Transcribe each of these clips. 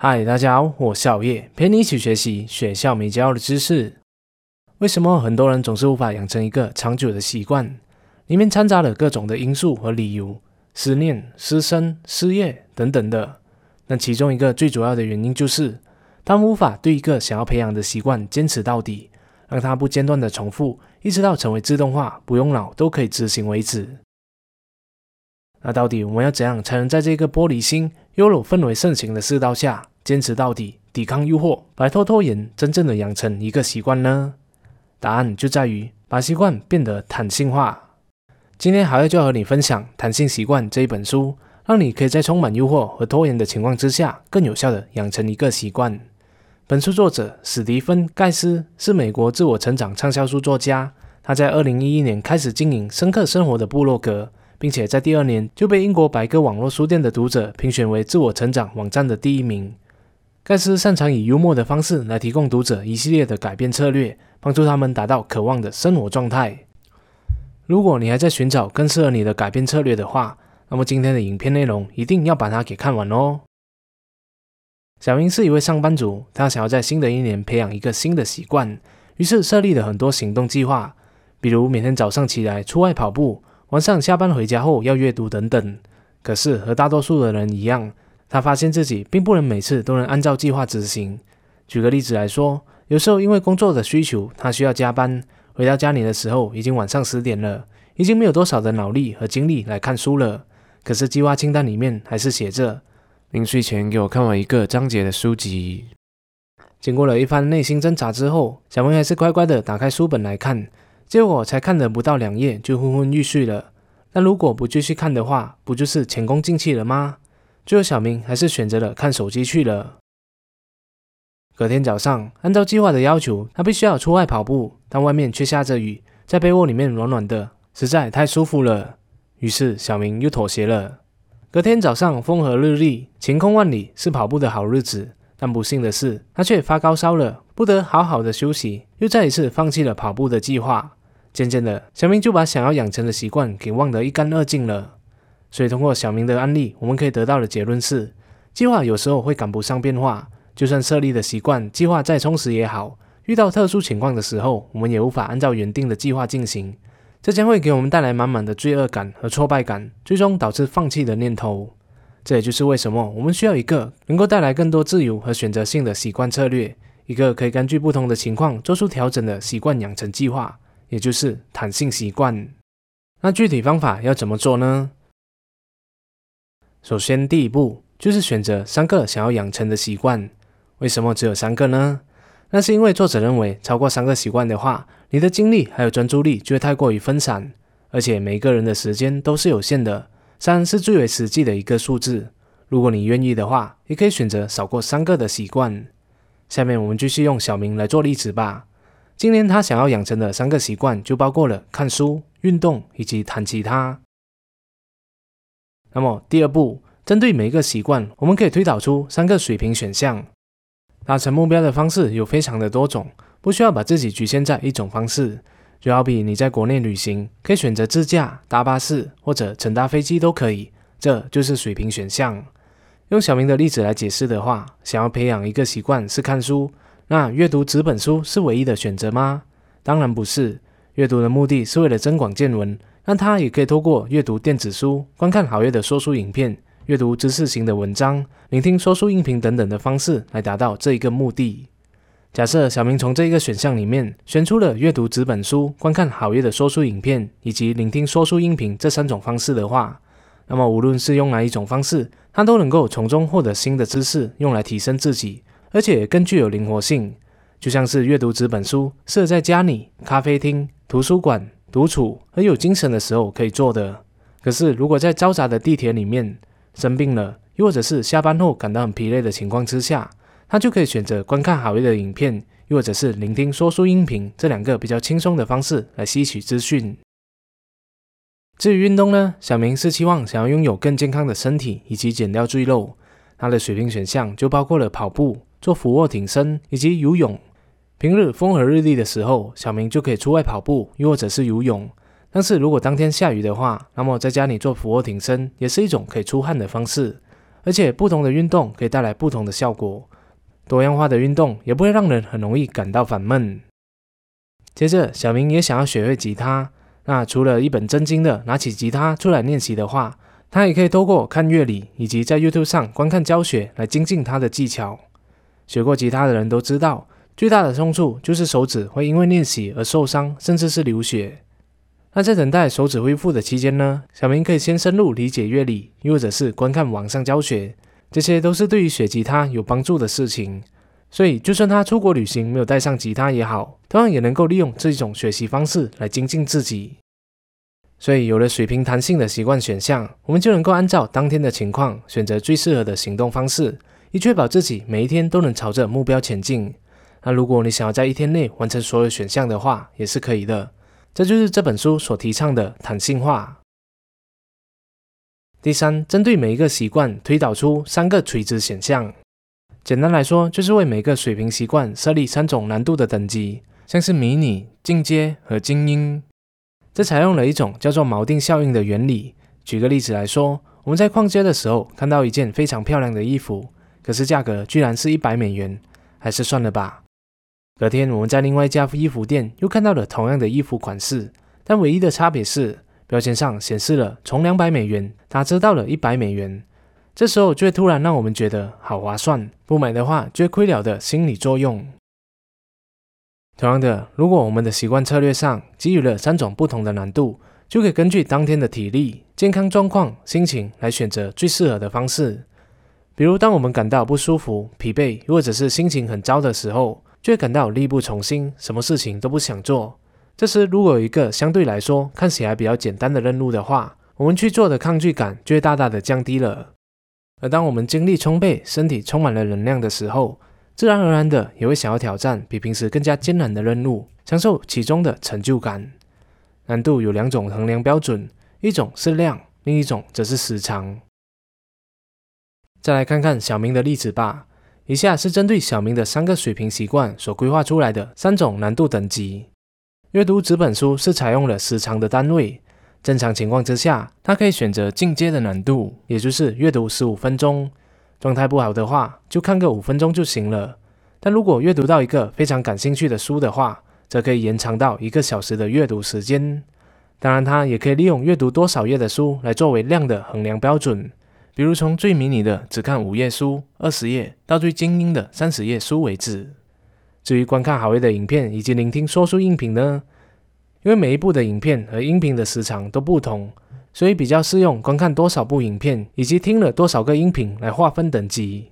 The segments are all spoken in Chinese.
嗨，大家好，我是熬夜，陪你一起学习学校没教的知识。为什么很多人总是无法养成一个长久的习惯？里面掺杂了各种的因素和理由，思念、失身、失业等等的。那其中一个最主要的原因就是，他们无法对一个想要培养的习惯坚持到底，让它不间断的重复，一直到成为自动化，不用脑都可以执行为止。那到底我们要怎样才能在这个玻璃心、优柔氛围盛行的世道下坚持到底，抵抗诱惑，摆脱拖延，真正的养成一个习惯呢？答案就在于把习惯变得弹性化。今天还要就和你分享《弹性习惯》这一本书，让你可以在充满诱惑和拖延的情况之下，更有效的养成一个习惯。本书作者史蒂芬·盖斯是美国自我成长畅销书作家，他在二零一一年开始经营深刻生活的部落格，并且在第二年就被英国百科网络书店的读者评选为自我成长网站的第一名。盖斯擅长以幽默的方式来提供读者一系列的改变策略。帮助他们达到渴望的生活状态。如果你还在寻找更适合你的改变策略的话，那么今天的影片内容一定要把它给看完哦。小明是一位上班族，他想要在新的一年培养一个新的习惯，于是设立了很多行动计划，比如每天早上起来出外跑步，晚上下班回家后要阅读等等。可是和大多数的人一样，他发现自己并不能每次都能按照计划执行。举个例子来说。有时候因为工作的需求，他需要加班，回到家里的时候已经晚上十点了，已经没有多少的脑力和精力来看书了。可是计划清单里面还是写着：临睡前给我看完一个章节的书籍。经过了一番内心挣扎之后，小明还是乖乖的打开书本来看，结果才看了不到两页就昏昏欲睡了。那如果不继续看的话，不就是前功尽弃了吗？最后小明还是选择了看手机去了。隔天早上，按照计划的要求，他必须要出外跑步，但外面却下着雨，在被窝里面暖暖的，实在太舒服了。于是小明又妥协了。隔天早上，风和日丽，晴空万里，是跑步的好日子。但不幸的是，他却发高烧了，不得好好的休息，又再一次放弃了跑步的计划。渐渐的，小明就把想要养成的习惯给忘得一干二净了。所以，通过小明的案例，我们可以得到的结论是：计划有时候会赶不上变化。就算设立的习惯计划再充实也好，遇到特殊情况的时候，我们也无法按照原定的计划进行，这将会给我们带来满满的罪恶感和挫败感，最终导致放弃的念头。这也就是为什么我们需要一个能够带来更多自由和选择性的习惯策略，一个可以根据不同的情况做出调整的习惯养成计划，也就是弹性习惯。那具体方法要怎么做呢？首先，第一步就是选择三个想要养成的习惯。为什么只有三个呢？那是因为作者认为，超过三个习惯的话，你的精力还有专注力就会太过于分散，而且每个人的时间都是有限的，三是最为实际的一个数字。如果你愿意的话，也可以选择少过三个的习惯。下面我们继续用小明来做例子吧。今年他想要养成的三个习惯就包括了看书、运动以及弹吉他。那么第二步，针对每一个习惯，我们可以推导出三个水平选项。达成目标的方式有非常的多种，不需要把自己局限在一种方式。就好比你在国内旅行，可以选择自驾、搭巴士或者乘搭飞机都可以，这就是水平选项。用小明的例子来解释的话，想要培养一个习惯是看书，那阅读纸本书是唯一的选择吗？当然不是。阅读的目的是为了增广见闻，但它也可以透过阅读电子书、观看好阅的说书影片。阅读知识型的文章、聆听说书音频等等的方式来达到这一个目的。假设小明从这一个选项里面选出了阅读纸本书、观看好阅的说书影片以及聆听说书音频这三种方式的话，那么无论是用哪一种方式，他都能够从中获得新的知识，用来提升自己，而且更具有灵活性。就像是阅读纸本书，适合在家里、咖啡厅、图书馆、独处很有精神的时候可以做的。可是如果在嘈杂的地铁里面，生病了，又或者是下班后感到很疲累的情况之下，他就可以选择观看好阅的影片，又或者是聆听说书音频这两个比较轻松的方式来吸取资讯。至于运动呢，小明是期望想要拥有更健康的身体以及减掉赘肉，他的水平选项就包括了跑步、做俯卧挺身以及游泳。平日风和日丽的时候，小明就可以出外跑步，又或者是游泳。但是如果当天下雨的话，那么在家里做俯卧挺身也是一种可以出汗的方式。而且不同的运动可以带来不同的效果，多样化的运动也不会让人很容易感到烦闷。接着，小明也想要学会吉他，那除了一本正经的拿起吉他出来练习的话，他也可以透过看乐理以及在 YouTube 上观看教学来精进他的技巧。学过吉他的人都知道，最大的痛处就是手指会因为练习而受伤，甚至是流血。那在等待手指恢复的期间呢，小明可以先深入理解乐理，又或者是观看网上教学，这些都是对于学吉他有帮助的事情。所以，就算他出国旅行没有带上吉他也好，同样也能够利用这种学习方式来精进自己。所以，有了水平弹性的习惯选项，我们就能够按照当天的情况选择最适合的行动方式，以确保自己每一天都能朝着目标前进。那如果你想要在一天内完成所有选项的话，也是可以的。这就是这本书所提倡的弹性化。第三，针对每一个习惯推导出三个垂直选项。简单来说，就是为每个水平习惯设立三种难度的等级，像是迷你、进阶和精英。这采用了一种叫做锚定效应的原理。举个例子来说，我们在逛街的时候看到一件非常漂亮的衣服，可是价格居然是一百美元，还是算了吧。隔天，我们在另外一家衣服店又看到了同样的衣服款式，但唯一的差别是标签上显示了从两百美元打折到了一百美元。这时候就会突然让我们觉得好划算，不买的话就亏了的心理作用。同样的，如果我们的习惯策略上给予了三种不同的难度，就可以根据当天的体力、健康状况、心情来选择最适合的方式。比如，当我们感到不舒服、疲惫，或者是心情很糟的时候，就会感到力不从心，什么事情都不想做。这时，如果有一个相对来说看起来比较简单的任务的话，我们去做的抗拒感就会大大的降低了。而当我们精力充沛、身体充满了能量的时候，自然而然的也会想要挑战比平时更加艰难的任务，享受其中的成就感。难度有两种衡量标准，一种是量，另一种则是时长。再来看看小明的例子吧。以下是针对小明的三个水平习惯所规划出来的三种难度等级。阅读纸本书是采用了时长的单位，正常情况之下，他可以选择进阶的难度，也就是阅读十五分钟。状态不好的话，就看个五分钟就行了。但如果阅读到一个非常感兴趣的书的话，则可以延长到一个小时的阅读时间。当然，它也可以利用阅读多少页的书来作为量的衡量标准。比如从最迷你的只看五页书、二十页，到最精英的三十页书为止。至于观看好页的影片以及聆听说书音频呢？因为每一部的影片和音频的时长都不同，所以比较适用观看多少部影片以及听了多少个音频来划分等级。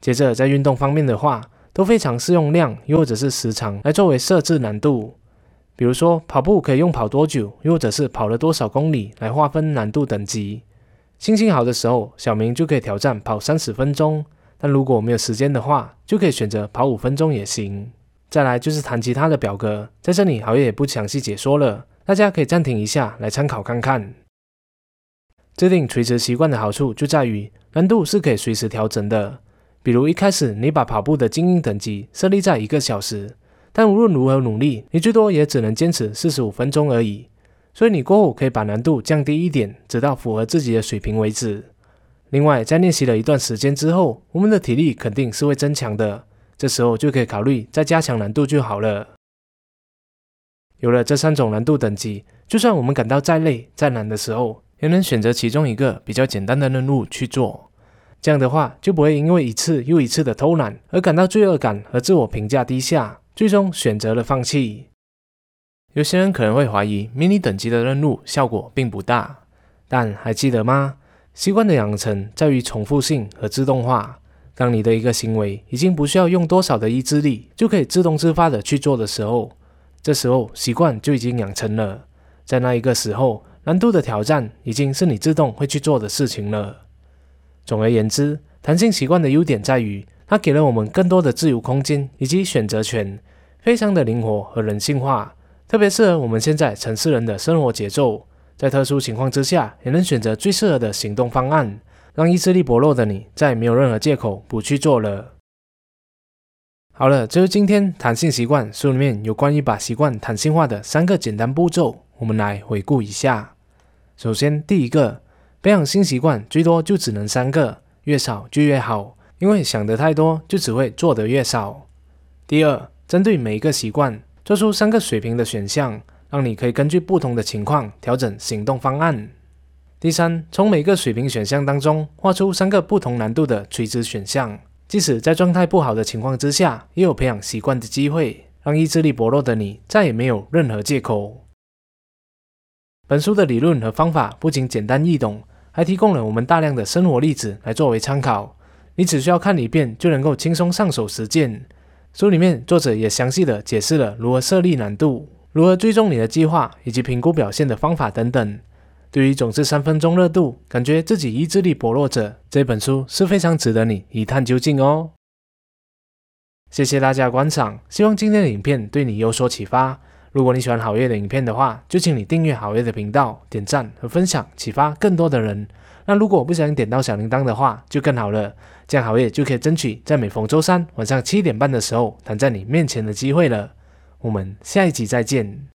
接着在运动方面的话，都非常适用量又或者是时长来作为设置难度。比如说跑步可以用跑多久，又或者是跑了多少公里来划分难度等级。心情好的时候，小明就可以挑战跑三十分钟。但如果没有时间的话，就可以选择跑五分钟也行。再来就是弹吉他的表格，在这里好爷也不详细解说了，大家可以暂停一下来参考看看。制定垂直习惯的好处就在于难度是可以随时调整的。比如一开始你把跑步的精英等级设立在一个小时，但无论如何努力，你最多也只能坚持四十五分钟而已。所以你过后可以把难度降低一点，直到符合自己的水平为止。另外，在练习了一段时间之后，我们的体力肯定是会增强的，这时候就可以考虑再加强难度就好了。有了这三种难度等级，就算我们感到再累再难的时候，也能选择其中一个比较简单的任务去做。这样的话，就不会因为一次又一次的偷懒而感到罪恶感和自我评价低下，最终选择了放弃。有些人可能会怀疑迷你等级的任务效果并不大，但还记得吗？习惯的养成在于重复性和自动化。当你的一个行为已经不需要用多少的意志力就可以自动自发的去做的时候，这时候习惯就已经养成了。在那一个时候，难度的挑战已经是你自动会去做的事情了。总而言之，弹性习惯的优点在于它给了我们更多的自由空间以及选择权，非常的灵活和人性化。特别适合我们现在城市人的生活节奏，在特殊情况之下，也能选择最适合的行动方案，让意志力薄弱的你再也没有任何借口不去做了。好了，这是今天弹性习惯书里面有关于把习惯弹性化的三个简单步骤，我们来回顾一下。首先，第一个培养新习惯最多就只能三个，越少就越好，因为想得太多就只会做得越少。第二，针对每一个习惯做出三个水平的选项，让你可以根据不同的情况调整行动方案。第三，从每个水平选项当中画出三个不同难度的垂直选项，即使在状态不好的情况之下，也有培养习惯的机会，让意志力薄弱的你再也没有任何借口。本书的理论和方法不仅简单易懂，还提供了我们大量的生活例子来作为参考。你只需要看一遍就能够轻松上手实践。书里面作者也详细的解释了如何设立难度、如何追踪你的计划以及评估表现的方法等等。对于总是三分钟热度，感觉自己意志力薄弱者，这本书是非常值得你一探究竟哦。谢谢大家观赏，希望今天的影片对你有所启发。如果你喜欢好月的影片的话，就请你订阅好月的频道、点赞和分享，启发更多的人。那如果不小心点到小铃铛的话，就更好了，这样好月就可以争取在每逢周三晚上七点半的时候躺在你面前的机会了。我们下一集再见。